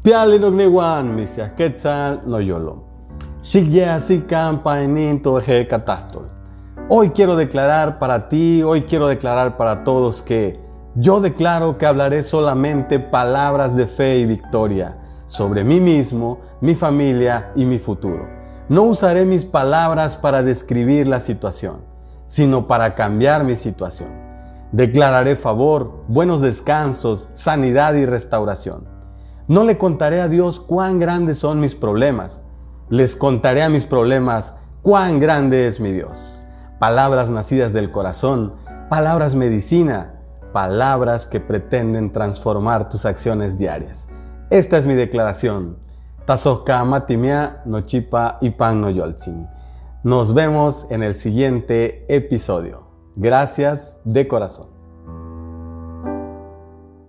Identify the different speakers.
Speaker 1: Piali nognewan, misias quetzal no yolo. así campa en catastol. Hoy quiero declarar para ti, hoy quiero declarar para todos que yo declaro que hablaré solamente palabras de fe y victoria sobre mí mismo, mi familia y mi futuro. No usaré mis palabras para describir la situación, sino para cambiar mi situación. Declararé favor, buenos descansos, sanidad y restauración. No le contaré a Dios cuán grandes son mis problemas. Les contaré a mis problemas cuán grande es mi Dios. Palabras nacidas del corazón, palabras medicina, palabras que pretenden transformar tus acciones diarias. Esta es mi declaración. Tazoka matimia nochipa y pan no Nos vemos en el siguiente episodio. Gracias de corazón.